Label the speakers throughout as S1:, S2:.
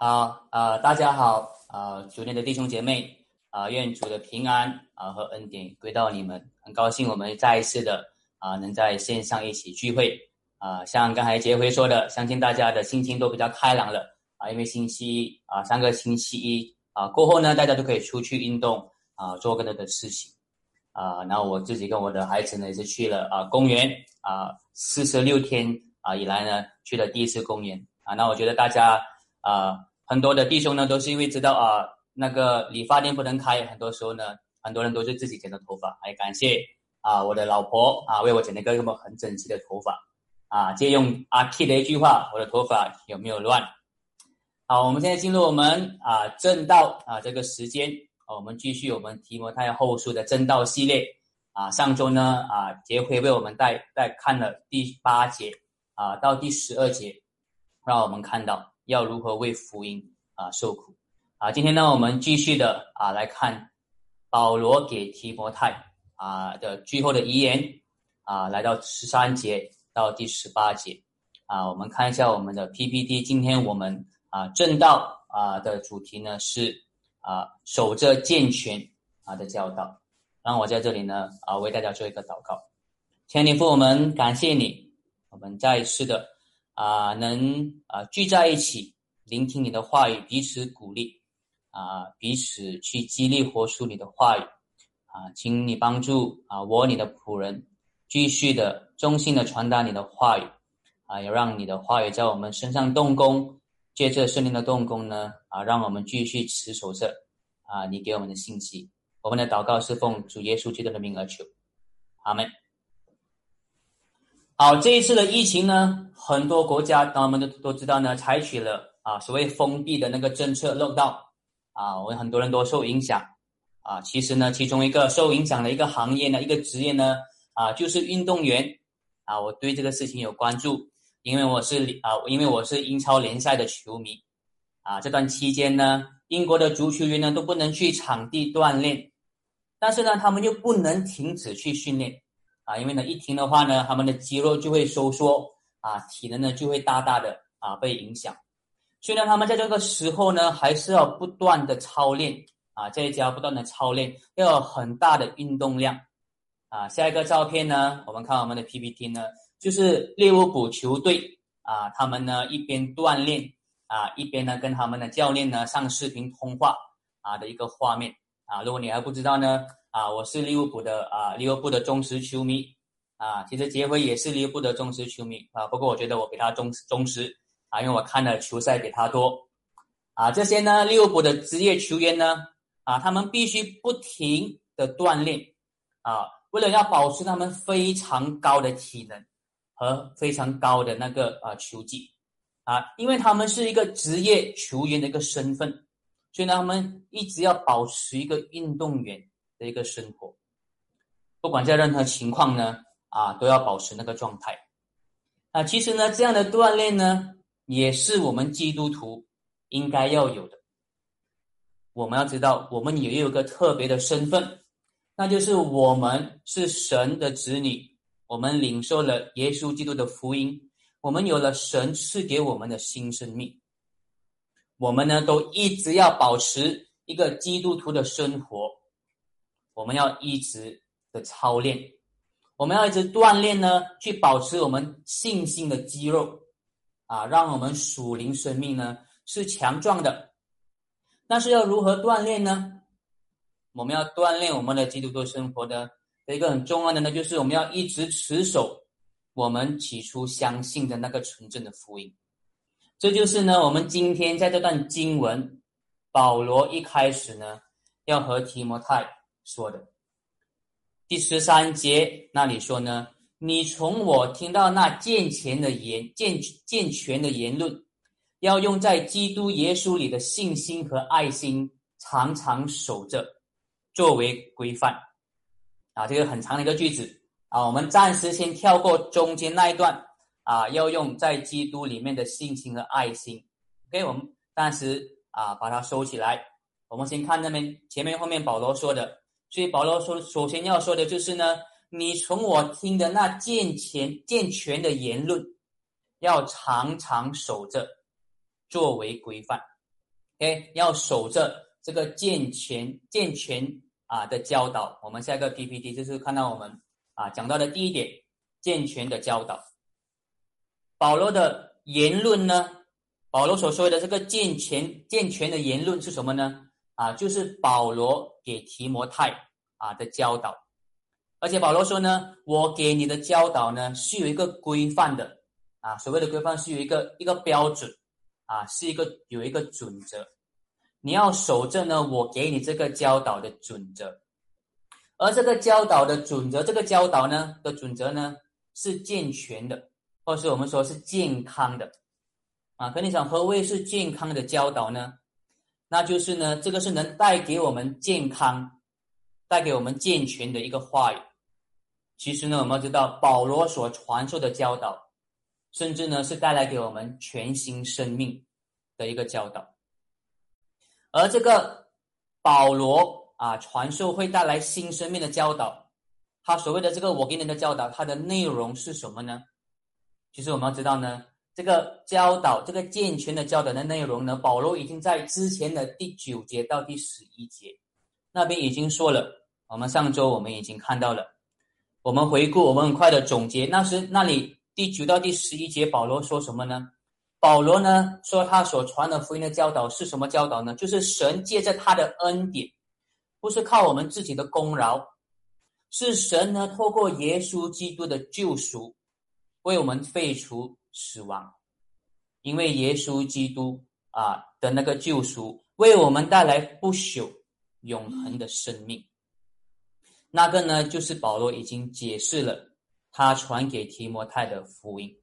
S1: 好，呃，大家好，呃，主内的弟兄姐妹，啊，愿主的平安啊和恩典归到你们。很高兴我们再一次的啊能在线上一起聚会啊，像刚才杰辉说的，相信大家的心情都比较开朗了啊，因为星期一啊，上个星期一啊过后呢，大家都可以出去运动啊，做更多的事情啊。然后我自己跟我的孩子呢，也是去了啊公园啊，四十六天啊以来呢，去了第一次公园啊。那我觉得大家啊。很多的弟兄呢，都是因为知道啊，那个理发店不能开，很多时候呢，很多人都是自己剪的头发。还感谢啊，我的老婆啊，为我剪了一个这么很整齐的头发啊。借用阿 K 的一句话，我的头发有没有乱？好，我们现在进入我们啊正道啊这个时间，我们继续我们提摩太后书的正道系列啊。上周呢啊，杰辉为我们带带看了第八节啊到第十二节，让我们看到。要如何为福音啊受苦啊？今天呢，我们继续的啊来看保罗给提摩太啊的最后的遗言啊，来到十三节到第十八节啊，我们看一下我们的 PPT。今天我们啊正道啊的主题呢是啊守着健全啊的教导。让我在这里呢啊为大家做一个祷告，天父，我们感谢你，我们再一次的。啊，能啊聚在一起，聆听你的话语，彼此鼓励，啊，彼此去激励活出你的话语，啊，请你帮助啊我你的仆人，继续的忠心的传达你的话语，啊，要让你的话语在我们身上动工，借着圣灵的动工呢，啊，让我们继续持守着啊你给我们的信息。我们的祷告是奉主耶稣基督的名而求，阿门。好，这一次的疫情呢，很多国家，我们都都知道呢，采取了啊所谓封闭的那个政策，漏道啊，我们很多人都受影响啊。其实呢，其中一个受影响的一个行业呢，一个职业呢，啊，就是运动员啊。我对这个事情有关注，因为我是啊，因为我是英超联赛的球迷啊。这段期间呢，英国的足球员呢都不能去场地锻炼，但是呢，他们又不能停止去训练。啊，因为呢，一停的话呢，他们的肌肉就会收缩，啊，体能呢就会大大的啊被影响。所以呢，他们在这个时候呢，还是要不断的操练，啊，在家不断的操练，要有很大的运动量。啊，下一个照片呢，我们看我们的 PPT 呢，就是利物浦球队啊，他们呢一边锻炼啊，一边呢跟他们的教练呢上视频通话啊的一个画面。啊，如果你还不知道呢。啊，我是利物浦的啊，利物浦的忠实球迷啊。其实杰辉也是利物浦的忠实球迷啊。不过我觉得我比他忠忠实啊，因为我看的球赛比他多啊。这些呢，利物浦的职业球员呢啊，他们必须不停的锻炼啊，为了要保持他们非常高的体能和非常高的那个啊球技啊，因为他们是一个职业球员的一个身份，所以呢，他们一直要保持一个运动员。的一个生活，不管在任何情况呢，啊，都要保持那个状态。啊，其实呢，这样的锻炼呢，也是我们基督徒应该要有的。我们要知道，我们也有个特别的身份，那就是我们是神的子女，我们领受了耶稣基督的福音，我们有了神赐给我们的新生命。我们呢，都一直要保持一个基督徒的生活。我们要一直的操练，我们要一直锻炼呢，去保持我们信心的肌肉啊，让我们属灵生命呢是强壮的。那是要如何锻炼呢？我们要锻炼我们的基督徒生活的一个很重要的呢，就是我们要一直持守我们起初相信的那个纯正的福音。这就是呢，我们今天在这段经文，保罗一开始呢，要和提摩太。说的第十三节那里说呢，你从我听到那健全的言健健全的言论，要用在基督耶稣里的信心和爱心，常常守着，作为规范。啊，这个很长的一个句子啊，我们暂时先跳过中间那一段啊，要用在基督里面的信心和爱心。OK，我们暂时啊把它收起来。我们先看那边前面后面保罗说的。所以保罗说，首先要说的就是呢，你从我听的那健全健全的言论，要常常守着，作为规范。，OK，要守着这个健全健全啊的教导。我们下一个 PPT 就是看到我们啊讲到的第一点，健全的教导。保罗的言论呢？保罗所说的这个健全健全的言论是什么呢？啊，就是保罗给提摩太啊的教导。而且保罗说呢，我给你的教导呢是有一个规范的啊，所谓的规范是有一个一个标准啊，是一个有一个准则，你要守着呢，我给你这个教导的准则。而这个教导的准则，这个教导呢的准则呢是健全的。或是我们说是健康的，啊，可你想何谓是健康的教导呢？那就是呢，这个是能带给我们健康、带给我们健全的一个话语。其实呢，我们要知道保罗所传授的教导，甚至呢是带来给我们全新生命的一个教导。而这个保罗啊传授会带来新生命的教导，他所谓的这个我给你的教导，它的内容是什么呢？其实我们要知道呢，这个教导，这个健全的教导的内容呢，保罗已经在之前的第九节到第十一节那边已经说了。我们上周我们已经看到了，我们回顾，我们很快的总结。那时那里第九到第十一节，保罗说什么呢？保罗呢说他所传的福音的教导是什么教导呢？就是神借着他的恩典，不是靠我们自己的功劳，是神呢透过耶稣基督的救赎。为我们废除死亡，因为耶稣基督啊的那个救赎，为我们带来不朽、永恒的生命。那个呢，就是保罗已经解释了他传给提摩太的福音。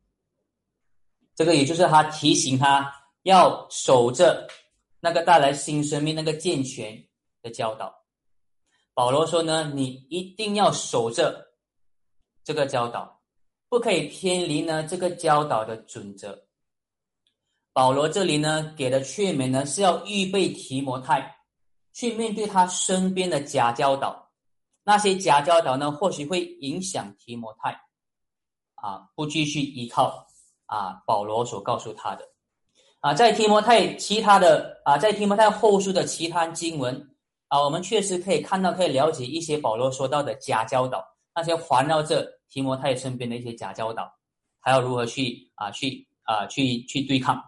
S1: 这个也就是他提醒他要守着那个带来新生命、那个健全的教导。保罗说呢，你一定要守着这个教导。不可以偏离呢这个教导的准则。保罗这里呢给的劝勉呢是要预备提摩太去面对他身边的假教导，那些假教导呢或许会影响提摩太，啊不继续依靠啊保罗所告诉他的，啊在提摩太其他的啊在提摩太后书的其他经文啊我们确实可以看到可以了解一些保罗说到的假教导。那些环绕着提摩太身边的一些假教导，还要如何去啊去啊去去对抗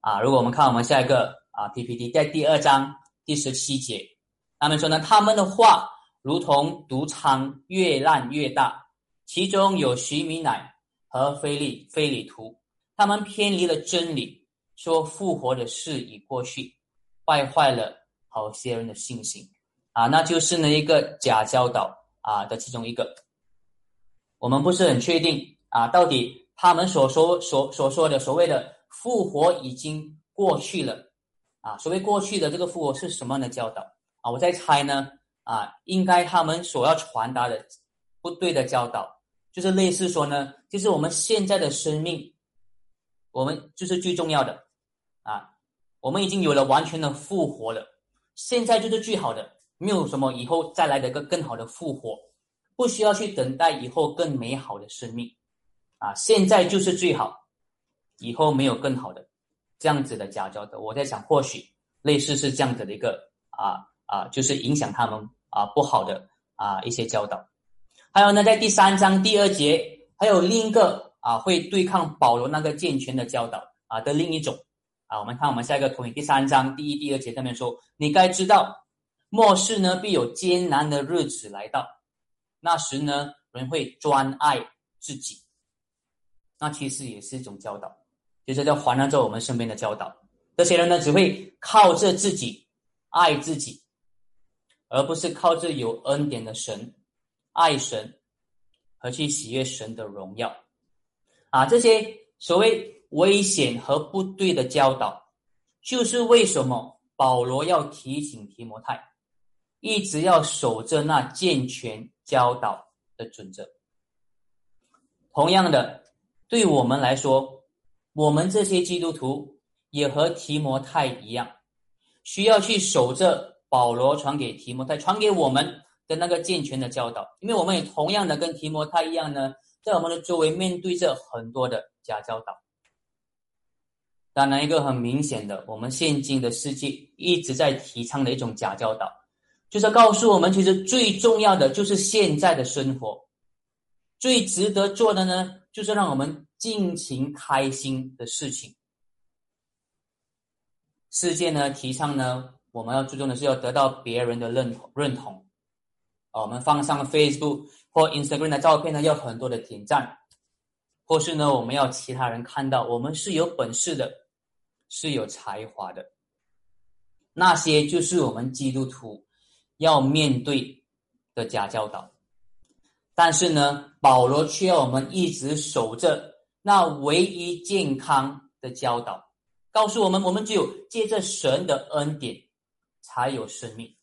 S1: 啊？如果我们看我们下一个啊 PPT，在第二章第十七节，他们说呢，他们的话如同毒疮，越烂越大，其中有徐米乃和菲利菲里图，他们偏离了真理，说复活的事已过去，败坏了好些人的信心啊，那就是呢一个假教导。啊的其中一个，我们不是很确定啊，到底他们所说所所说的所谓的复活已经过去了啊？所谓过去的这个复活是什么样的教导啊？我在猜呢啊，应该他们所要传达的不对的教导，就是类似说呢，就是我们现在的生命，我们就是最重要的啊，我们已经有了完全的复活了，现在就是最好的。没有什么以后再来的一个更好的复活，不需要去等待以后更美好的生命，啊，现在就是最好，以后没有更好的这样子的假教的。我在想，或许类似是这样子的一个啊啊，就是影响他们啊不好的啊一些教导。还有呢，在第三章第二节，还有另一个啊会对抗保罗那个健全的教导啊的另一种啊，我们看我们下一个投影，第三章第一、第二节上面说，你该知道。末世呢，必有艰难的日子来到，那时呢，人会专爱自己。那其实也是一种教导，就是在环绕着我们身边的教导。这些人呢，只会靠着自己爱自己，而不是靠着有恩典的神爱神和去喜悦神的荣耀。啊，这些所谓危险和不对的教导，就是为什么保罗要提醒提摩太。一直要守着那健全教导的准则。同样的，对我们来说，我们这些基督徒也和提摩太一样，需要去守着保罗传给提摩太、传给我们的那个健全的教导，因为我们也同样的跟提摩太一样呢，在我们的周围面对着很多的假教导。当然，一个很明显的，我们现今的世界一直在提倡的一种假教导，就是告诉我们，其实最重要的就是现在的生活，最值得做的呢，就是让我们尽情开心的事情。世界呢，提倡呢，我们要注重的是要得到别人的认同，认同。啊，我们放上 Facebook 或 Instagram 的照片呢，要很多的点赞，或是呢，我们要其他人看到我们是有本事的。是有才华的，那些就是我们基督徒要面对的假教导。但是呢，保罗却要我们一直守着那唯一健康的教导，告诉我们：我们只有借着神的恩典才有生命，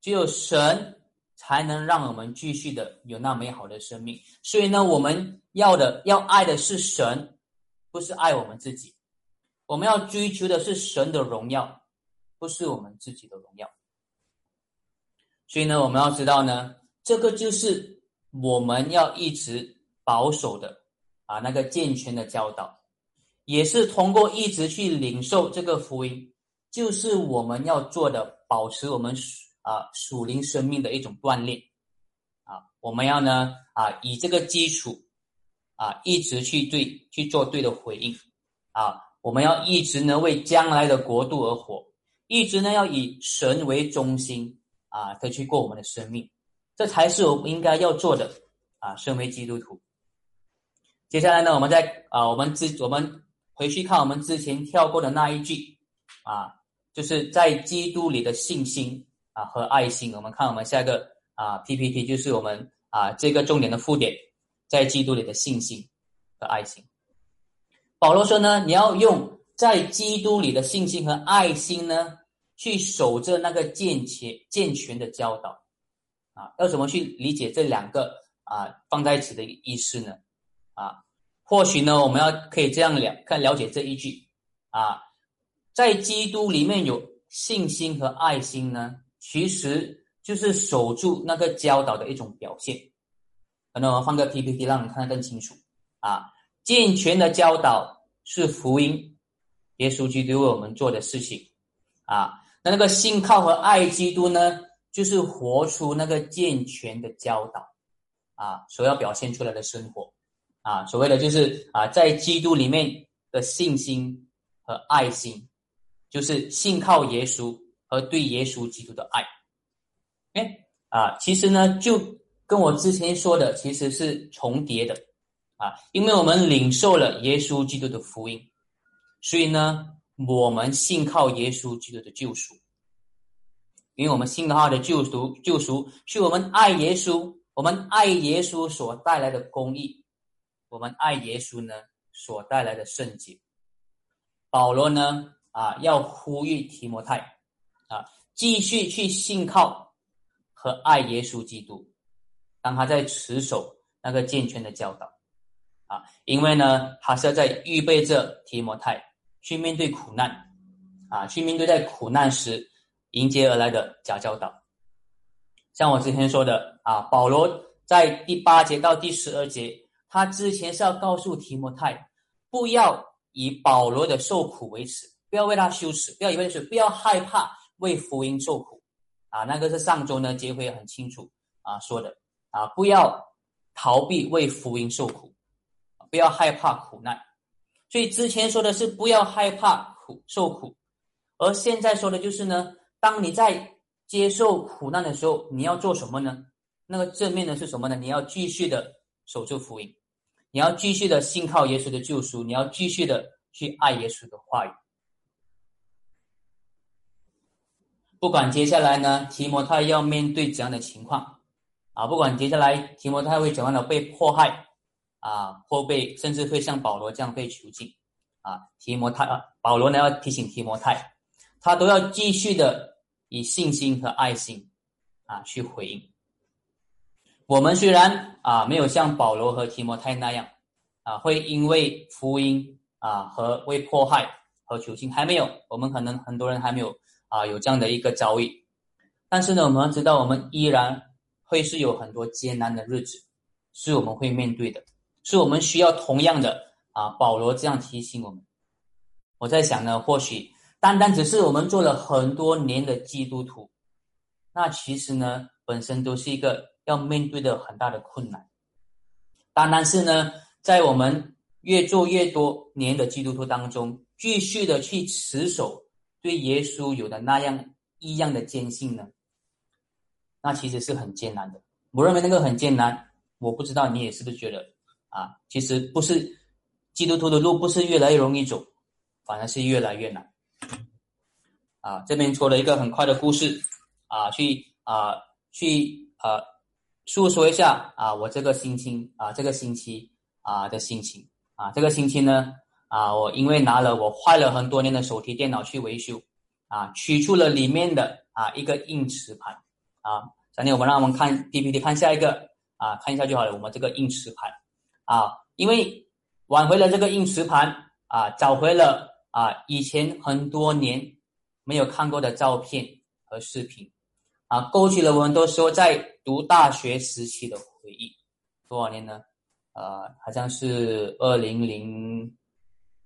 S1: 只有神才能让我们继续的有那美好的生命。所以呢，我们要的要爱的是神，不是爱我们自己。我们要追求的是神的荣耀，不是我们自己的荣耀。所以呢，我们要知道呢，这个就是我们要一直保守的啊，那个健全的教导，也是通过一直去领受这个福音，就是我们要做的，保持我们啊属灵生命的一种锻炼啊。我们要呢啊以这个基础啊，一直去对去做对的回应啊。我们要一直呢为将来的国度而活，一直呢要以神为中心啊，的去过我们的生命，这才是我们应该要做的啊。身为基督徒，接下来呢，我们再啊，我们之我们回去看我们之前跳过的那一句啊，就是在基督里的信心啊和爱心。我们看我们下一个啊 PPT，就是我们啊这个重点的附点，在基督里的信心和爱心。保罗说呢，你要用在基督里的信心和爱心呢，去守着那个健全健全的教导，啊，要怎么去理解这两个啊放在一起的意思呢？啊，或许呢，我们要可以这样了看了解这一句啊，在基督里面有信心和爱心呢，其实就是守住那个教导的一种表现。可能我放个 PPT 让你看得更清楚啊。健全的教导是福音，耶稣基督为我们做的事情啊。那个信靠和爱基督呢，就是活出那个健全的教导啊，所要表现出来的生活啊。所谓的就是啊，在基督里面的信心和爱心，就是信靠耶稣和对耶稣基督的爱。哎啊，其实呢，就跟我之前说的其实是重叠的。啊，因为我们领受了耶稣基督的福音，所以呢，我们信靠耶稣基督的救赎。因为我们信靠的救赎，救赎是我们爱耶稣，我们爱耶稣所带来的公义，我们爱耶稣呢所带来的圣洁。保罗呢，啊，要呼吁提摩太，啊，继续去信靠和爱耶稣基督，当他在持守那个健全的教导。啊，因为呢，他是要在预备着提摩太去面对苦难，啊，去面对在苦难时迎接而来的假教导。像我之前说的啊，保罗在第八节到第十二节，他之前是要告诉提摩太，不要以保罗的受苦为耻，不要为他羞耻，不要以为是不要害怕为福音受苦，啊，那个是上周呢结会很清楚啊说的啊，不要逃避为福音受苦。不要害怕苦难，所以之前说的是不要害怕苦受苦，而现在说的就是呢，当你在接受苦难的时候，你要做什么呢？那个正面的是什么呢？你要继续的守住福音，你要继续的信靠耶稣的救赎，你要继续的去爱耶稣的话语。不管接下来呢，提摩太要面对怎样的情况啊，不管接下来提摩太会怎样的被迫害。啊，或被甚至会像保罗这样被囚禁，啊，提摩太啊，保罗呢要提醒提摩太，他都要继续的以信心和爱心啊去回应。我们虽然啊没有像保罗和提摩太那样啊会因为福音啊和为迫害和囚禁还没有，我们可能很多人还没有啊有这样的一个遭遇，但是呢，我们要知道我们依然会是有很多艰难的日子，是我们会面对的。是我们需要同样的啊，保罗这样提醒我们，我在想呢，或许单单只是我们做了很多年的基督徒，那其实呢，本身都是一个要面对的很大的困难。单单是呢，在我们越做越多年的基督徒当中，继续的去持守对耶稣有的那样异样的坚信呢，那其实是很艰难的。我认为那个很艰难，我不知道你也是不是觉得啊？其实不是基督徒的路不是越来越容易走，反而是越来越难。啊，这边说了一个很快的故事啊，去啊去啊诉说一下啊我这个星期啊这个星期啊的心情啊这个星期呢啊我因为拿了我坏了很多年的手提电脑去维修啊取出了里面的啊一个硬磁盘啊。今天我们让我们看 PPT，看下一个啊，看一下就好了。我们这个硬磁盘啊，因为挽回了这个硬磁盘啊，找回了啊以前很多年没有看过的照片和视频啊，勾起了我们都说在读大学时期的回忆。多少年呢？呃，好像是二零零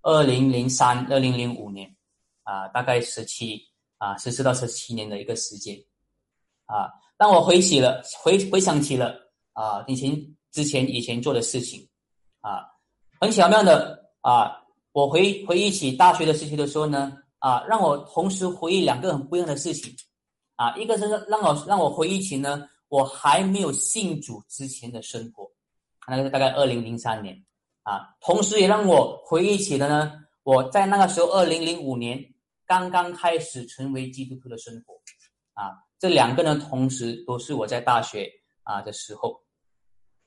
S1: 二零零三、二零零五年啊，大概十七啊，十四到十七年的一个时间啊。当我回起了回回想起了啊以前之前以前做的事情啊，很巧妙的啊，我回回忆起大学的事情的时候呢啊，让我同时回忆两个很不一样的事情啊，一个是让我让我回忆起呢我还没有信主之前的生活，那个是大概二零零三年啊，同时也让我回忆起了呢我在那个时候二零零五年刚刚开始成为基督徒的生活啊。这两个呢，同时都是我在大学啊的时候，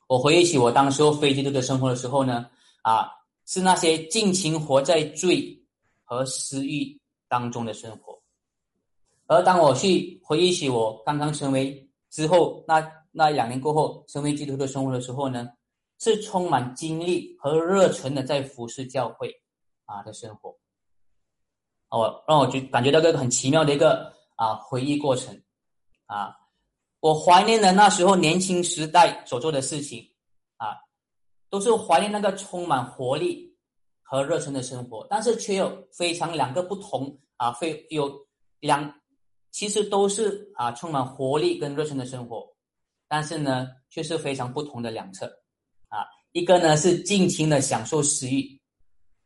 S1: 我回忆起我当时候非基督的生活的时候呢，啊，是那些尽情活在罪和私欲当中的生活。而当我去回忆起我刚刚成为之后那那两年过后成为基督徒的生活的时候呢，是充满精力和热忱的在服侍教会啊的生活。哦，让我就感觉到一个很奇妙的一个啊回忆过程。啊，我怀念的那时候年轻时代所做的事情，啊，都是怀念那个充满活力和热忱的生活，但是却有非常两个不同啊，非有两，其实都是啊充满活力跟热忱的生活，但是呢，却是非常不同的两侧，啊，一个呢是尽情的享受私欲，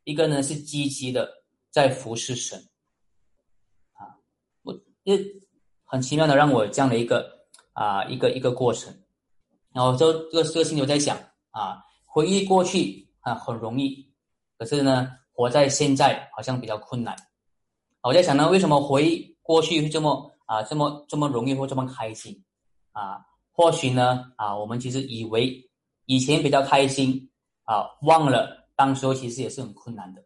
S1: 一个呢是积极的在服侍神，啊，我也。很奇妙的，让我这样的一个啊一个一个过程，然后这这个这个心里我在想啊，回忆过去啊很容易，可是呢，活在现在好像比较困难。我在想呢，为什么回忆过去会这么啊这么这么容易或这么开心啊？或许呢啊，我们其实以为以前比较开心啊，忘了当时候其实也是很困难的。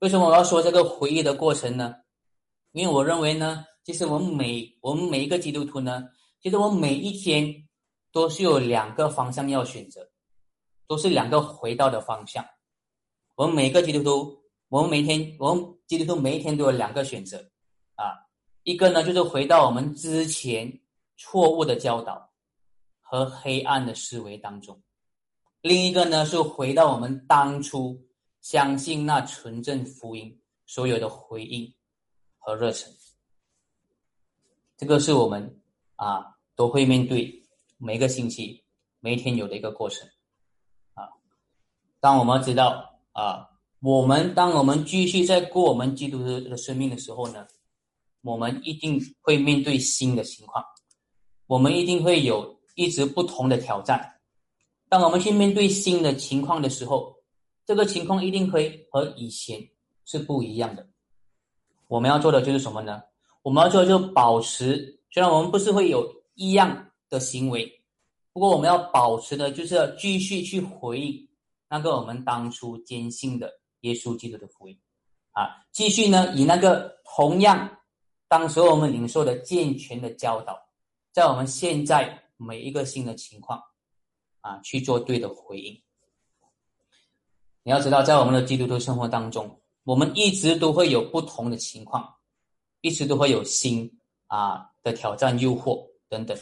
S1: 为什么我要说这个回忆的过程呢？因为我认为呢。其实我们每我们每一个基督徒呢，其实我每一天都是有两个方向要选择，都是两个回到的方向。我们每个基督徒，我们每天我们基督徒每一天都有两个选择啊，一个呢就是回到我们之前错误的教导和黑暗的思维当中，另一个呢是回到我们当初相信那纯正福音所有的回应和热忱。这个是我们啊都会面对每个星期每一天有的一个过程啊。当我们知道啊，我们当我们继续在过我们基督的生命的时候呢，我们一定会面对新的情况，我们一定会有一直不同的挑战。当我们去面对新的情况的时候，这个情况一定会和以前是不一样的。我们要做的就是什么呢？我们要做的就保持，虽然我们不是会有异样的行为，不过我们要保持的就是要继续去回应那个我们当初坚信的耶稣基督的福音，啊，继续呢以那个同样当时我们领受的健全的教导，在我们现在每一个新的情况，啊去做对的回应。你要知道，在我们的基督徒生活当中，我们一直都会有不同的情况。一直都会有新啊的挑战、诱惑等等，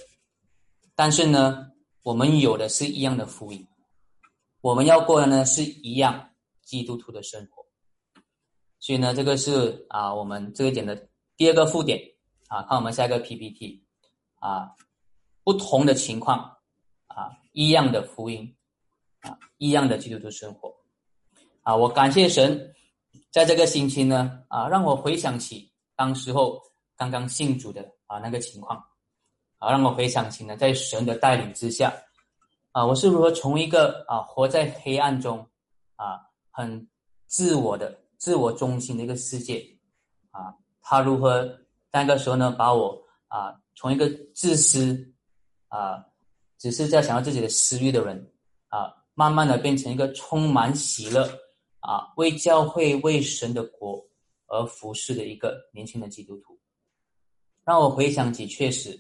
S1: 但是呢，我们有的是一样的福音，我们要过的呢是一样基督徒的生活。所以呢，这个是啊，我们这一点的第二个附点。啊，看我们下一个 PPT 啊，不同的情况。啊，一样的福音。啊，一样的基督徒生活。啊，我感谢神，在这个星期呢啊，让我回想起当时候刚刚信主的啊那个情况。啊，让我回想起呢，在神的带领之下啊，我是如何从一个啊活在黑暗中啊很自我的。自我中心的一个世界，啊，他如何那个时候呢，把我啊从一个自私啊，只是在想要自己的私欲的人啊，慢慢的变成一个充满喜乐啊，为教会为神的国而服侍的一个年轻的基督徒，让我回想起确实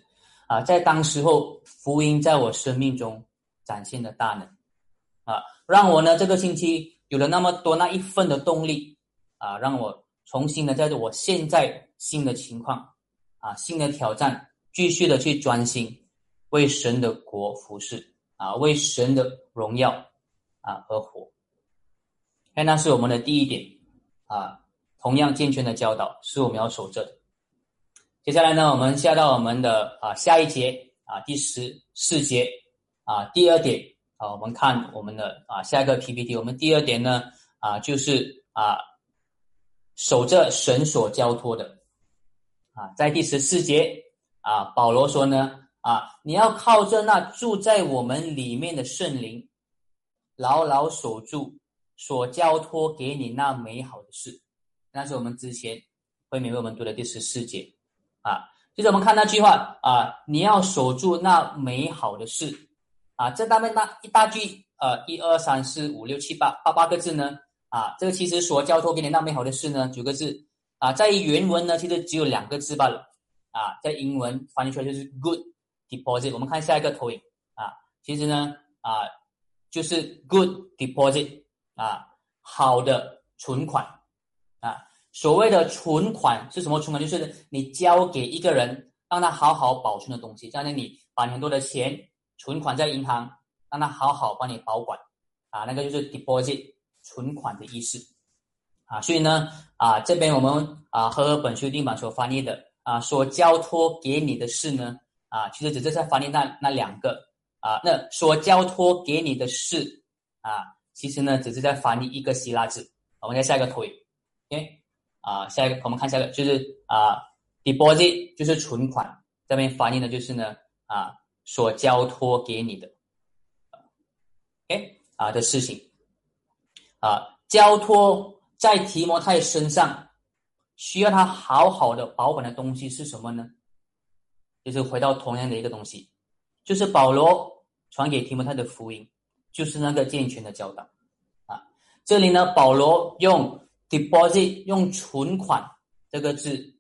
S1: 啊，在当时候福音在我生命中展现的大能啊，让我呢这个星期有了那么多那一份的动力。啊，让我重新的在我现在新的情况，啊，新的挑战，继续的去专心为神的国服侍，啊，为神的荣耀啊而活。看，那是我们的第一点，啊，同样健全的教导是我们要守着的。接下来呢，我们下到我们的啊下一节啊第十四节啊第二点啊，我们看我们的啊下一个 PPT，我们第二点呢啊就是啊。守着神所交托的，啊，在第十四节啊，保罗说呢，啊，你要靠着那住在我们里面的圣灵，牢牢守住所交托给你那美好的事。那是我们之前会免为我们读的第十四节，啊，接着我们看那句话啊，你要守住那美好的事，啊，这大面那一大句，呃，一二三四五六七八八八个字呢。啊，这个其实所交托给你那美好的事呢，九个字啊，在原文呢其实只有两个字罢了啊，在英文翻译出来就是 good deposit。我们看下一个投影啊，其实呢啊就是 good deposit 啊，好的存款，所谓的存款是什么存款？就是你交给一个人，让他好好保存的东西，相当于你把很多的钱存款在银行，让他好好帮你保管啊，那个就是 deposit。存款的意思，啊，所以呢，啊，这边我们啊和本修订版所翻译的啊，所交托给你的事呢，啊，其实只是在翻译那那两个啊，那所交托给你的事啊，其实呢，只是在翻译一个希腊字。我们再下一个图，OK，啊，下一个我们看下一个就是啊，deposit 就是存款，这边翻译的就是呢啊，所交托给你的，OK 啊的事情。啊，交托在提摩太身上，需要他好好的保管的东西是什么呢？就是回到同样的一个东西，就是保罗传给提摩太的福音，就是那个健全的教导。啊，这里呢，保罗用 deposit 用存款这个字，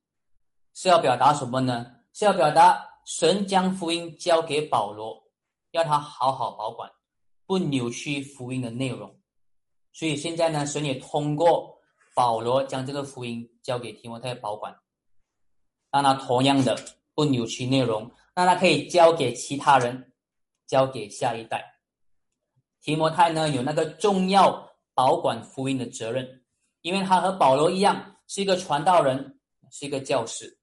S1: 是要表达什么呢？是要表达神将福音交给保罗，要他好好保管，不扭曲福音的内容。所以现在呢，神也通过保罗将这个福音交给提摩太保管，让他同样的不扭曲内容，让他可以交给其他人，交给下一代。提摩太呢有那个重要保管福音的责任，因为他和保罗一样是一个传道人，是一个教师。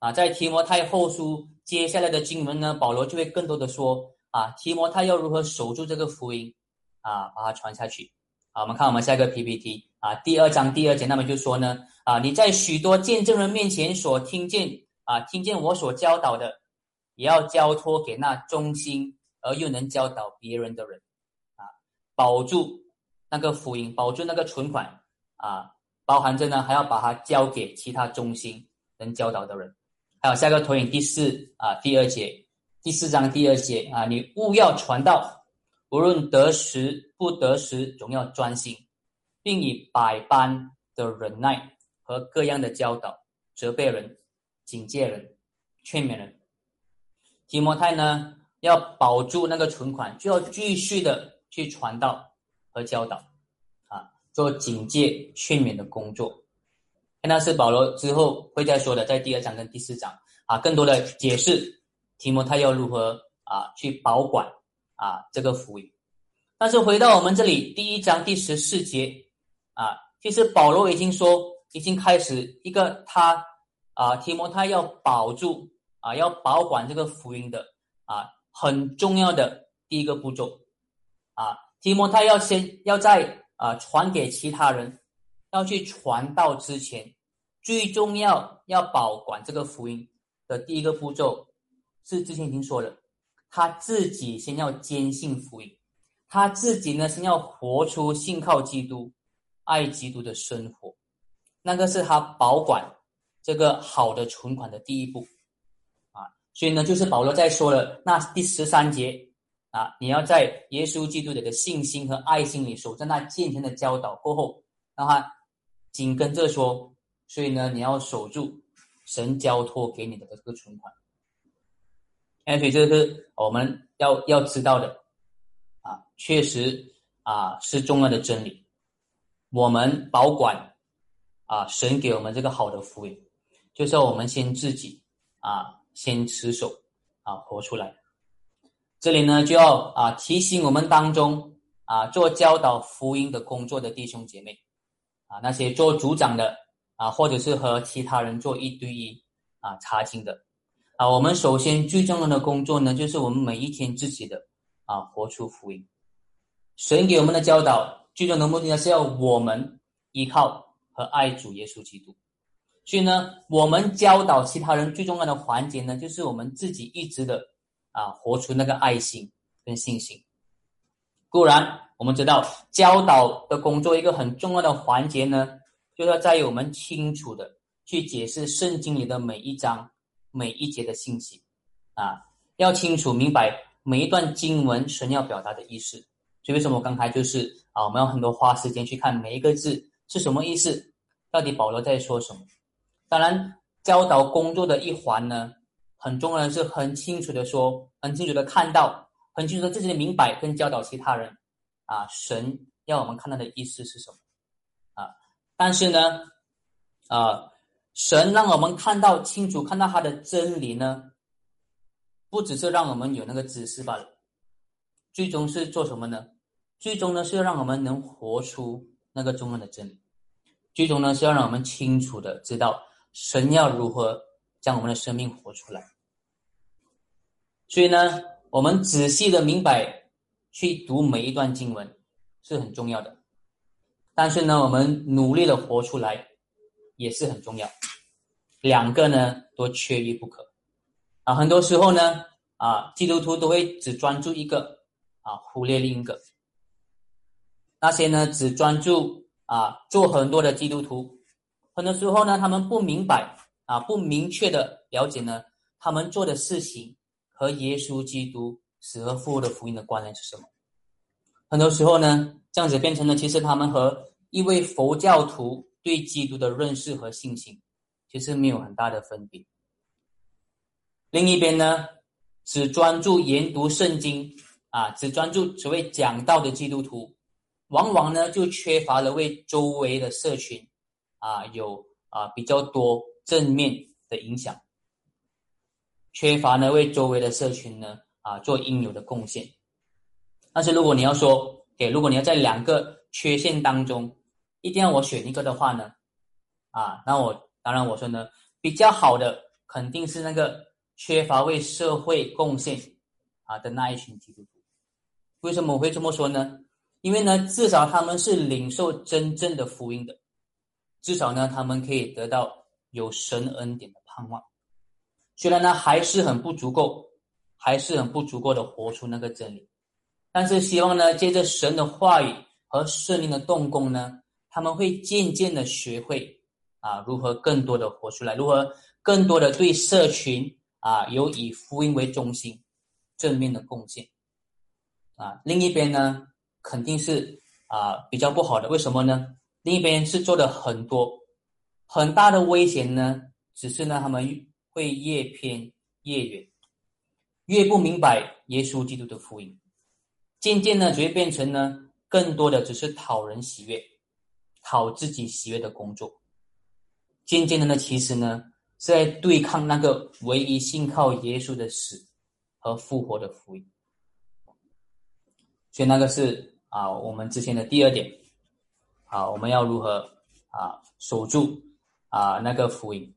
S1: 啊，在提摩太后书接下来的经文呢，保罗就会更多的说啊，提摩太要如何守住这个福音，啊，把它传下去。好，我们看我们下一个 PPT 啊，第二章第二节，那么就说呢，啊，你在许多见证人面前所听见啊，听见我所教导的，也要交托给那忠心而又能教导别人的人，啊，保住那个福音，保住那个存款啊，包含着呢，还要把它交给其他中心能教导的人。还有下个投影第四啊，第二节，第四章第二节啊，你勿要传道。无论得时不得时，总要专心，并以百般的忍耐和各样的教导责备人、警戒人、劝勉人。提摩太呢，要保住那个存款，就要继续的去传道和教导，做警戒劝勉的工作。那是保罗之后会再说的，在第二章跟第四章啊，更多的解释提摩太要如何啊去保管。啊，这个福音。但是回到我们这里第一章第十四节啊，其实保罗已经说，已经开始一个他啊，提摩太要保住啊，要保管这个福音的啊，很重要的第一个步骤啊，提摩太要先要在啊传给其他人，要去传道之前，最重要要保管这个福音的第一个步骤是之前已经说了，他自己先要坚信福音，他自己呢先要活出信靠基督、爱基督的生活。那个是他保管这个好的存款的第一步，啊，所以呢，就是保罗在说了那第十三节啊，你要在耶稣基督的信心和爱心里守着那健全的教导过后，让他紧跟着说，所以呢，你要守住神交托给你的这个存款，哎，所以这是我们要要知道的，啊，确实啊是重要的真理，我们保管。啊，神给我们这个好的福音，就是要我们先自己啊，先持守啊，活出来。这里呢，就要啊提醒我们当中啊做教导福音的工作的弟兄姐妹啊，那些做组长的啊，或者是和其他人做一对一啊查经的啊，我们首先最重要的工作呢，就是我们每一天自己的啊活出福音。神给我们的教导，最终的目的呢，是要我们依靠。和爱主耶稣基督，所以呢，我们教导其他人最重要的环节呢，就是我们自己一直的啊，活出那个爱心跟信心。固然，我们知道教导的工作一个很重要的环节呢，就是要在于我们清楚的去解释圣经里的每一章每一节的信息啊，要清楚明白每一段经文神要表达的意思。所以，为什么我刚才就是啊，我们要很多花时间去看每一个字。是什么意思？到底保罗在说什么？当然，教导工作的一环呢，很重要的是很清楚的说，很清楚的看到，很清楚的自己的明白跟教导其他人啊，神要我们看到的意思是什么啊？但是呢，啊，神让我们看到清楚，看到他的真理呢，不只是让我们有那个知识罢了，最终是做什么呢？最终呢，是要让我们能活出。那个中文的真理，最终呢是要让我们清楚的知道神要如何将我们的生命活出来。所以呢，我们仔细的明白去读每一段经文是很重要的，但是呢，我们努力的活出来也是很重要。两个呢都缺一不可啊。很多时候呢啊，基督徒都会只专注一个啊，忽略另一个。那些呢，只专注啊做很多的基督徒，很多时候呢，他们不明白啊，不明确的了解呢，他们做的事情和耶稣基督死而复活的福音的关联是什么？很多时候呢，这样子变成了，其实他们和一位佛教徒对基督的认识和信心，其实没有很大的分别。另一边呢，只专注研读圣经啊，只专注所谓讲道的基督徒。往往呢，就缺乏了为周围的社群啊有啊比较多正面的影响，缺乏呢为周围的社群呢啊做应有的贡献。但是如果你要说，给如果你要在两个缺陷当中，一定要我选一个的话呢，啊，那我当然我说呢，比较好的肯定是那个缺乏为社会贡献啊的那一群基督徒。为什么我会这么说呢？因为呢，至少他们是领受真正的福音的，至少呢，他们可以得到有神恩典的盼望。虽然呢，还是很不足够，还是很不足够的活出那个真理，但是希望呢，借着神的话语和圣灵的动工呢，他们会渐渐的学会啊，如何更多的活出来，如何更多的对社群啊有以福音为中心正面的贡献啊。另一边呢？肯定是啊比较不好的，为什么呢？另一边是做的很多很大的危险呢，只是呢他们会越偏越远，越不明白耶稣基督的福音，渐渐呢就会变成呢更多的只是讨人喜悦、讨自己喜悦的工作，渐渐的呢其实呢是在对抗那个唯一信靠耶稣的死和复活的福音，所以那个是。啊，我们之前的第二点，啊，我们要如何啊守住啊那个福音。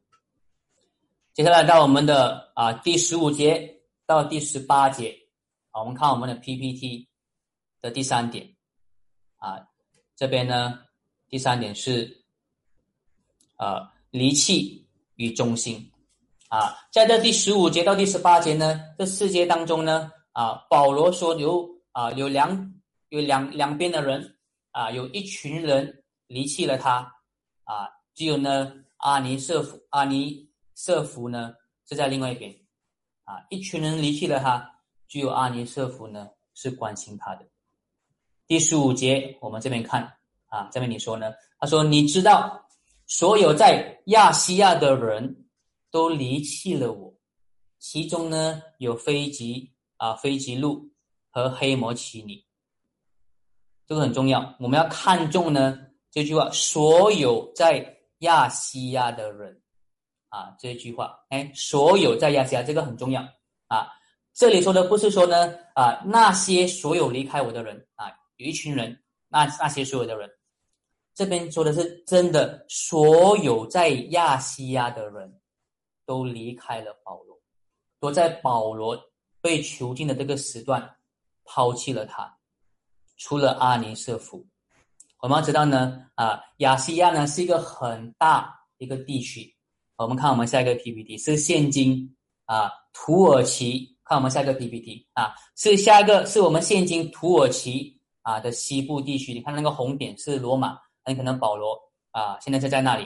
S1: 接下来到我们的啊第十五节到第十八节，啊，我们看我们的 PPT 的第三点，啊，这边呢第三点是，啊离弃与忠心，啊，在这第十五节到第十八节呢，这四节当中呢，啊，保罗说有啊有两有两两边的人，啊，有一群人离弃了他，啊，只有呢阿尼瑟夫阿尼。瑟夫呢是在另外一边，啊，一群人离弃了他，只有阿尼瑟夫呢是关心他的。第十五节我们这边看啊，这边你说呢？他说：“你知道，所有在亚细亚的人都离弃了我，其中呢有飞吉啊，飞吉路和黑摩奇尼。这个很重要，我们要看重呢这句话：所有在亚细亚的人。”啊，这句话，哎，所有在亚细亚，这个很重要啊。这里说的不是说呢，啊，那些所有离开我的人啊，有一群人，那那些所有的人，这边说的是真的，所有在亚细亚的人都离开了保罗，都在保罗被囚禁的这个时段抛弃了他，除了阿尼瑟夫。我们要知道呢，啊，亚细亚呢是一个很大一个地区。我们看我们下一个 PPT 是现今啊土耳其，看我们下一个 PPT 啊是下一个是我们现今土耳其啊的西部地区。你看那个红点是罗马，很可能保罗啊现在是在那里。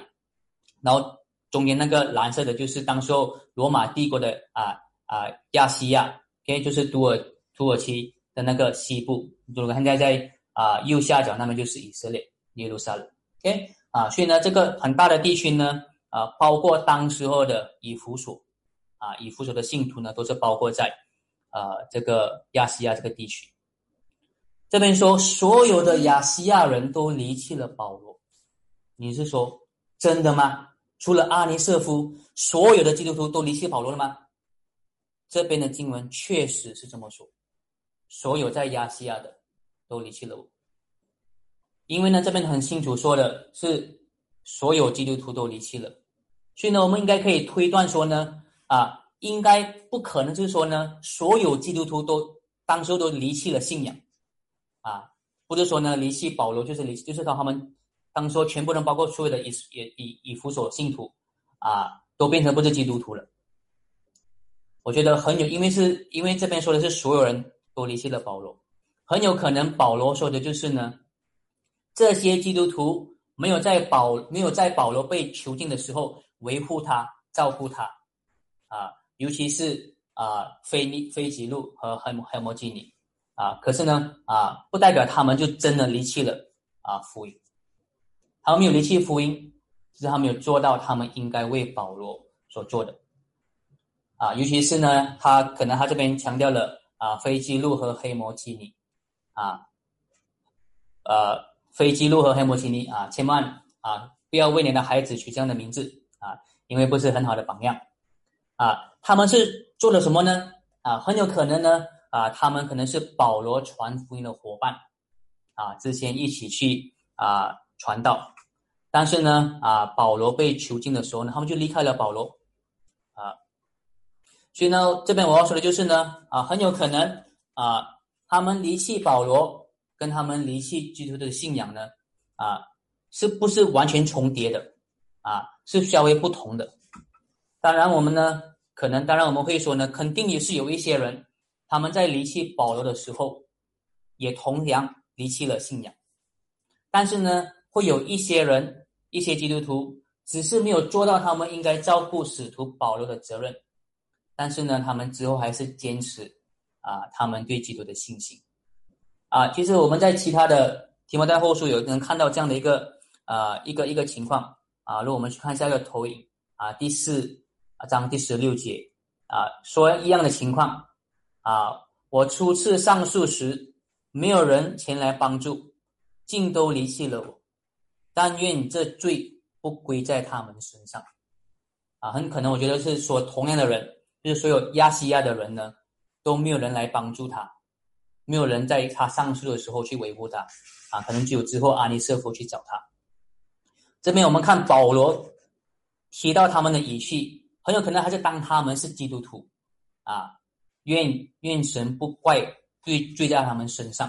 S1: 然后中间那个蓝色的就是当时候罗马帝国的啊啊亚细亚，OK 就是土耳土耳其的那个西部。如果现在在啊右下角，那么就是以色列耶路撒冷，OK 啊，所以呢这个很大的地区呢。啊，包括当时候的以弗所，啊，以弗所的信徒呢，都是包括在，呃，这个亚细亚这个地区。这边说，所有的亚细亚人都离弃了保罗，你是说真的吗？除了阿尼瑟夫，所有的基督徒都离弃保罗了吗？这边的经文确实是这么说，所有在亚细亚的都离弃了我，因为呢，这边很清楚说的是，所有基督徒都离弃了。所以呢，我们应该可以推断说呢，啊，应该不可能就是说呢，所有基督徒都当时都离弃了信仰，啊，不是说呢，离弃保罗就是离，就是说他们当说全部人，包括所有的以以以以弗所信徒，啊，都变成不是基督徒了。我觉得很有，因为是因为这边说的是所有人都离弃了保罗，很有可能保罗说的就是呢，这些基督徒没有在保没有在保罗被囚禁的时候。维护他，照顾他，啊，尤其是啊，菲利菲吉路和黑黑摩基尼，啊，可是呢，啊，不代表他们就真的离弃了啊福音，他们没有离弃福音，只是他们有做到他们应该为保罗所做的，啊，尤其是呢，他可能他这边强调了啊，飞机路和黑摩基尼，啊，呃，飞机路和黑摩基尼啊，千万啊，不要为你的孩子取这样的名字。啊，因为不是很好的榜样，啊，他们是做了什么呢？啊，很有可能呢，啊，他们可能是保罗传福音的伙伴，啊，之前一起去啊传道，但是呢，啊，保罗被囚禁的时候呢，他们就离开了保罗，啊，所以呢，这边我要说的就是呢，啊，很有可能啊，他们离弃保罗，跟他们离弃基督的信仰呢，啊，是不是完全重叠的？啊，是稍微不同的。当然，我们呢，可能当然我们会说呢，肯定也是有一些人，他们在离弃保罗的时候，也同样离弃了信仰。但是呢，会有一些人，一些基督徒，只是没有做到他们应该照顾使徒保罗的责任。但是呢，他们之后还是坚持啊，他们对基督的信心。啊，其实我们在其他的提摩太后书有能看到这样的一个啊，一个一个情况。啊，如果我们去看下一个投影啊，第四章第十六节啊，说一样的情况啊，我初次上诉时，没有人前来帮助，尽都离弃了我，但愿这罪不归在他们身上啊，很可能我觉得是说同样的人，就是所有亚细亚的人呢，都没有人来帮助他，没有人在他上诉的时候去维护他啊，可能只有之后阿尼瑟夫去找他。这边我们看保罗提到他们的语气，很有可能还是当他们是基督徒啊，愿愿神不怪罪罪在他们身上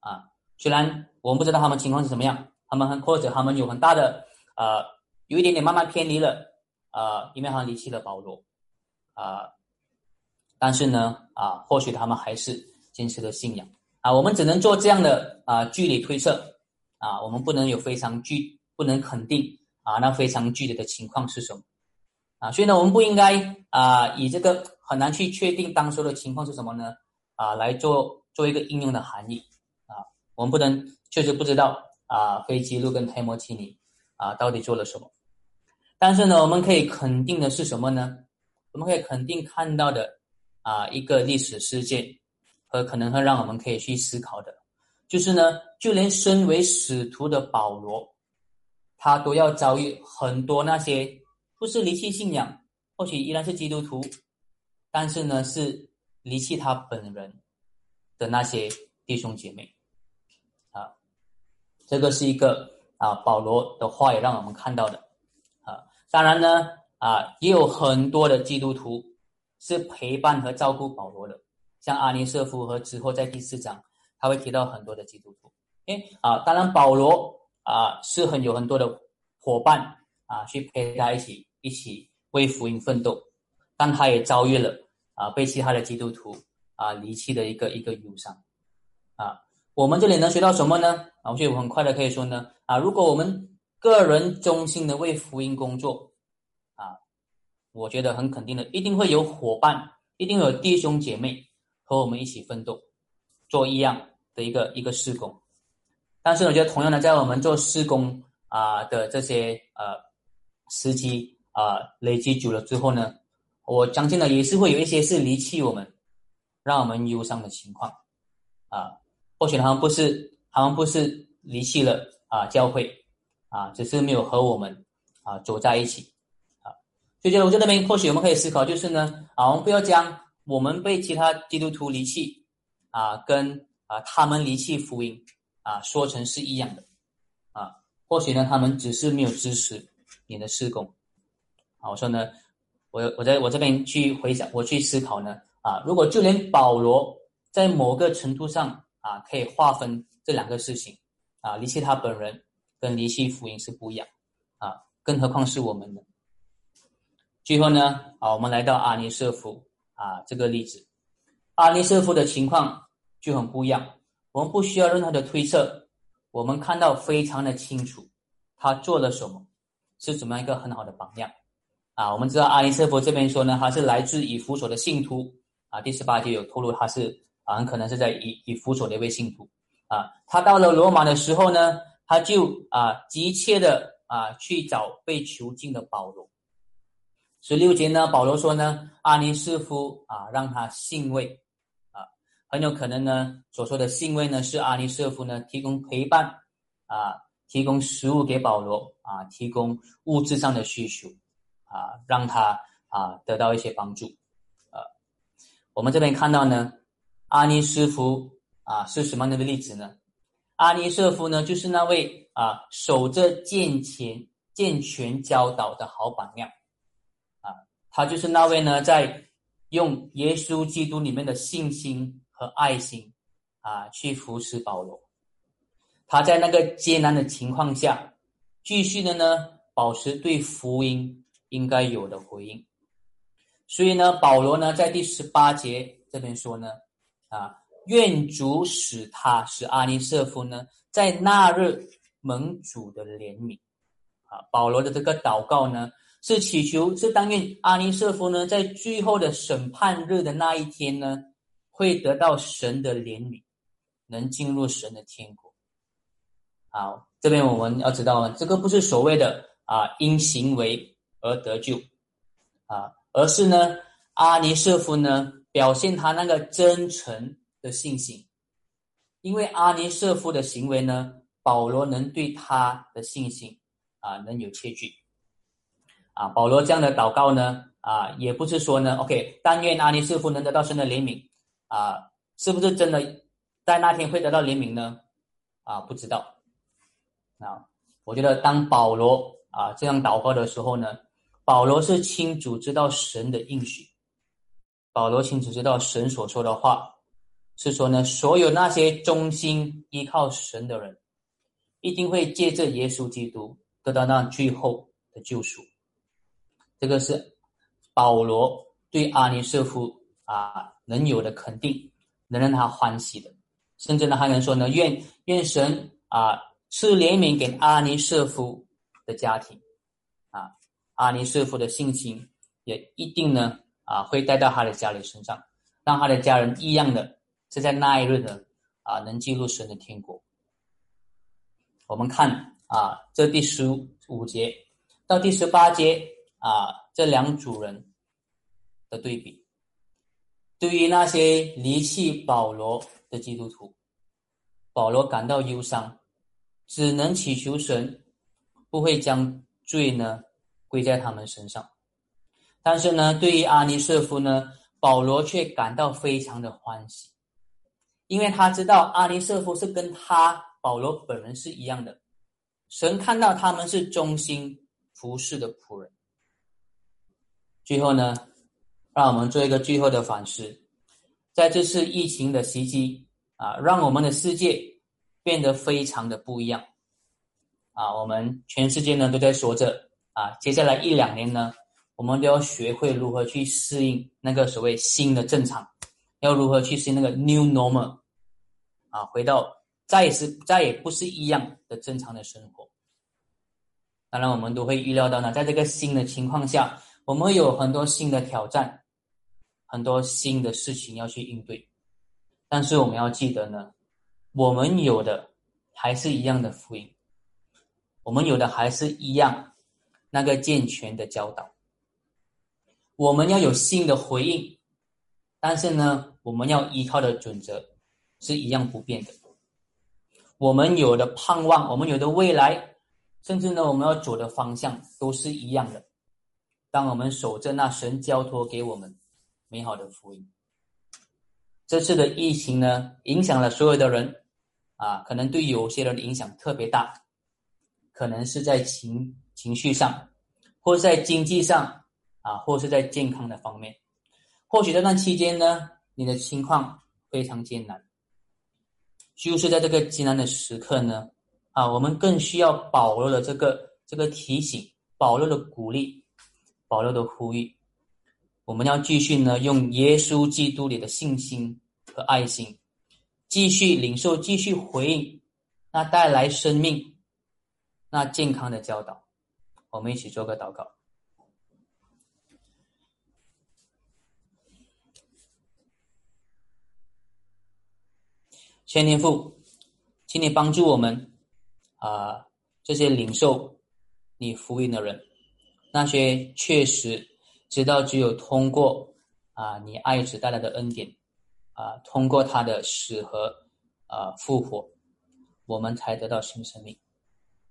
S1: 啊。虽然我们不知道他们情况是怎么样，他们或者他们有很大的呃，有一点点慢慢偏离了呃，因为他们离弃了保罗啊，但是呢啊，或许他们还是坚持了信仰啊。我们只能做这样的啊距离推测啊，我们不能有非常具不能肯定啊，那非常具体的情况是什么啊？所以呢，我们不应该啊，以这个很难去确定当时的情况是什么呢啊，来做做一个应用的含义啊。我们不能确实不知道啊，飞机路跟泰莫奇尼啊到底做了什么。但是呢，我们可以肯定的是什么呢？我们可以肯定看到的啊一个历史事件和可能会让我们可以去思考的，就是呢，就连身为使徒的保罗。他都要遭遇很多那些不是离弃信仰，或许依然是基督徒，但是呢是离弃他本人的那些弟兄姐妹，啊，这个是一个啊保罗的话也让我们看到的，啊，当然呢啊也有很多的基督徒是陪伴和照顾保罗的，像阿尼瑟夫和之后在第四章他会提到很多的基督徒，诶啊，当然保罗。啊，是很有很多的伙伴啊，去陪他一起一起为福音奋斗，但他也遭遇了啊被其他的基督徒啊离弃的一个一个忧伤啊。我们这里能学到什么呢？啊，我觉得很快的可以说呢啊，如果我们个人忠心的为福音工作，我觉得很肯定的，一定会有伙伴，一定有弟兄姐妹和我们一起奋斗，做一样的一个一个施工。但是我觉得，同样的，在我们做施工啊的这些呃时机啊累积久了之后呢，我相信呢也是会有一些是离弃我们，让我们忧伤的情况啊。或许他们不是，他们不是离弃了啊教会啊，只是没有和我们啊走在一起。所以，我在那边或许我们可以思考，就是呢啊，我们不要将我们被其他基督徒离弃啊，跟啊他们离弃福音。啊，说成是一样的，啊，或许呢，他们只是没有支持你的施工，啊，我说呢，我我在我这边去回想，我去思考呢，啊，如果就连保罗在某个程度上啊，可以划分这两个事情，啊，离弃他本人跟离弃福音是不一样，啊，更何况是我们呢？最后呢，啊，我们来到阿尼瑟夫啊这个例子，阿尼瑟夫的情况就很不一样。我们不需要任何的推测，我们看到非常的清楚，他做了什么，是怎么样一个很好的榜样啊！我们知道阿尼瑟夫这边说呢，他是来自以弗所的信徒啊，第十八节有透露他是啊，很可能是在以以弗所的一位信徒啊。他到了罗马的时候呢，他就啊急切的啊去找被囚禁的保罗。十六节呢，保罗说呢，阿尼瑟夫啊让他欣慰。很有可能呢，所说的信位呢，是阿尼瑟夫呢提供陪伴啊，提供食物给保罗啊，提供物质上的需求啊，让他啊得到一些帮助啊。我们这边看到呢，阿尼瑟夫啊是什么样的例子呢？阿尼瑟夫呢，就是那位啊守着健全健全教导的好榜样，他就是那位呢，在用耶稣基督里面的信心。和爱心，啊，去扶持保罗。他在那个艰难的情况下，继续的呢，保持对福音应该有的回应。所以呢，保罗呢，在第十八节这边说呢，啊，愿主使他使阿尼瑟夫呢，在那日蒙主的怜悯。啊，保罗的这个祷告呢，是祈求是但愿阿尼瑟夫呢，在最后的审判日的那一天呢。会得到神的怜悯，能进入神的天国。好，这边我们要知道啊，这个不是所谓的啊因行为而得救啊，而是呢阿尼瑟夫呢表现他那个真诚的信心，因为阿尼瑟夫的行为呢，保罗能对他的信心啊能有切据啊。保罗这样的祷告呢啊，也不是说呢，OK，但愿阿尼师傅能得到神的怜悯。啊，是不是真的在那天会得到怜悯呢？啊，不知道。啊，我觉得当保罗啊这样祷告的时候呢，保罗是清楚知道神的应许，保罗清楚知道神所说的话是说呢，所有那些忠心依靠神的人，一定会借着耶稣基督得到那最后的救赎。这个是保罗对阿尼瑟夫啊能有的肯定，能让他欢喜的，甚至呢还能说呢，愿愿神啊赐怜悯给阿尼瑟夫的家庭。啊阿尼瑟夫的性情也一定呢啊，会带到他的家里身上，让他的家人一样的是在那一日呢啊，能进入神的天国。我们看啊，这第十五节到第十八节啊，这两组人的对比，对于那些离弃保罗的基督徒，保罗感到忧伤，只能祈求神不会将罪呢。归在他们身上，但是呢，对于阿尼瑟夫呢，保罗却感到非常的欢喜，因为他知道阿尼瑟夫是跟他保罗本人是一样的，神看到他们是忠心服侍的仆人。最后呢，让我们做一个最后的反思，在这次疫情的袭击啊，让我们的世界变得非常的不一样啊，我们全世界呢都在说着。啊，接下来一两年呢，我们都要学会如何去适应那个所谓新的正常，要如何去适应那个 new normal，啊，回到再也是再也不是一样的正常的生活。当然，我们都会预料到呢，在这个新的情况下，我们有很多新的挑战，很多新的事情要去应对。但是我们要记得呢，我们有的还是一样的福音，我们有的还是一样。那个健全的教导，我们要有新的回应，但是呢，我们要依靠的准则是一样不变的。我们有的盼望，我们有的未来，甚至呢，我们要走的方向都是一样的。当我们守着那神交托给我们美好的福音，这次的疫情呢，影响了所有的人啊，可能对有些人影响特别大，可能是在情。情绪上，或是在经济上，啊，或是在健康的方面，或许在那期间呢，你的情况非常艰难。就是在这个艰难的时刻呢，啊，我们更需要保罗的这个这个提醒，保罗的鼓励，保罗的呼吁。我们要继续呢，用耶稣基督里的信心和爱心，继续领受，继续回应那带来生命、那健康的教导。我们一起做个祷告。千年父，请你帮助我们啊，这些领受你福音的人，那些确实知道只有通过啊你爱子带来的恩典啊，通过他的死和啊复活，我们才得到新生命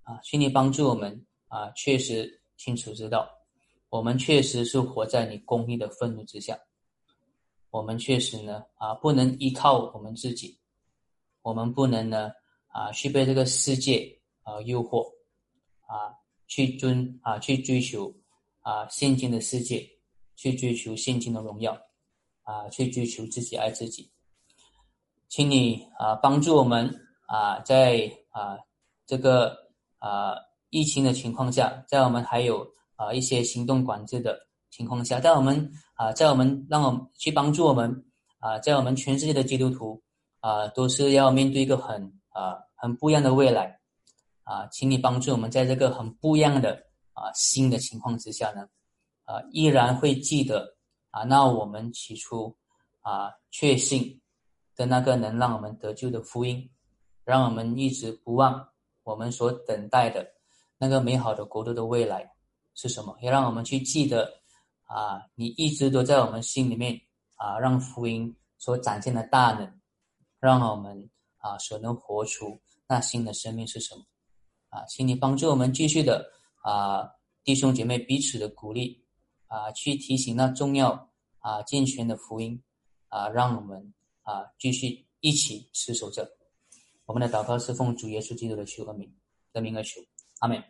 S1: 啊，请你帮助我们。啊，确实清楚知道，我们确实是活在你公义的愤怒之下。我们确实呢，啊，不能依靠我们自己，我们不能呢，啊，去被这个世界啊诱惑，啊，去追啊，去追求啊现今的世界，去追求现今的荣耀，啊，去追求自己爱自己。请你啊帮助我们啊，在啊这个啊。疫情的情况下，在我们还有啊一些行动管制的情况下，在我们啊在我们让我们去帮助我们啊，在我们全世界的基督徒啊，都是要面对一个很啊很不一样的未来啊，请你帮助我们在这个很不一样的啊新的情况之下呢啊，依然会记得啊，那我们起初啊确信的那个能让我们得救的福音，让我们一直不忘我们所等待的。那个美好的国度的未来是什么？也让我们去记得啊！你一直都在我们心里面啊，让福音所展现的大能，让我们啊所能活出那新的生命是什么？啊，请你帮助我们继续的啊，弟兄姐妹彼此的鼓励啊，去提醒那重要啊健全的福音啊，让我们啊继续一起持守着我们的祷告，是奉主耶稣基督的求和名得名而求。阿门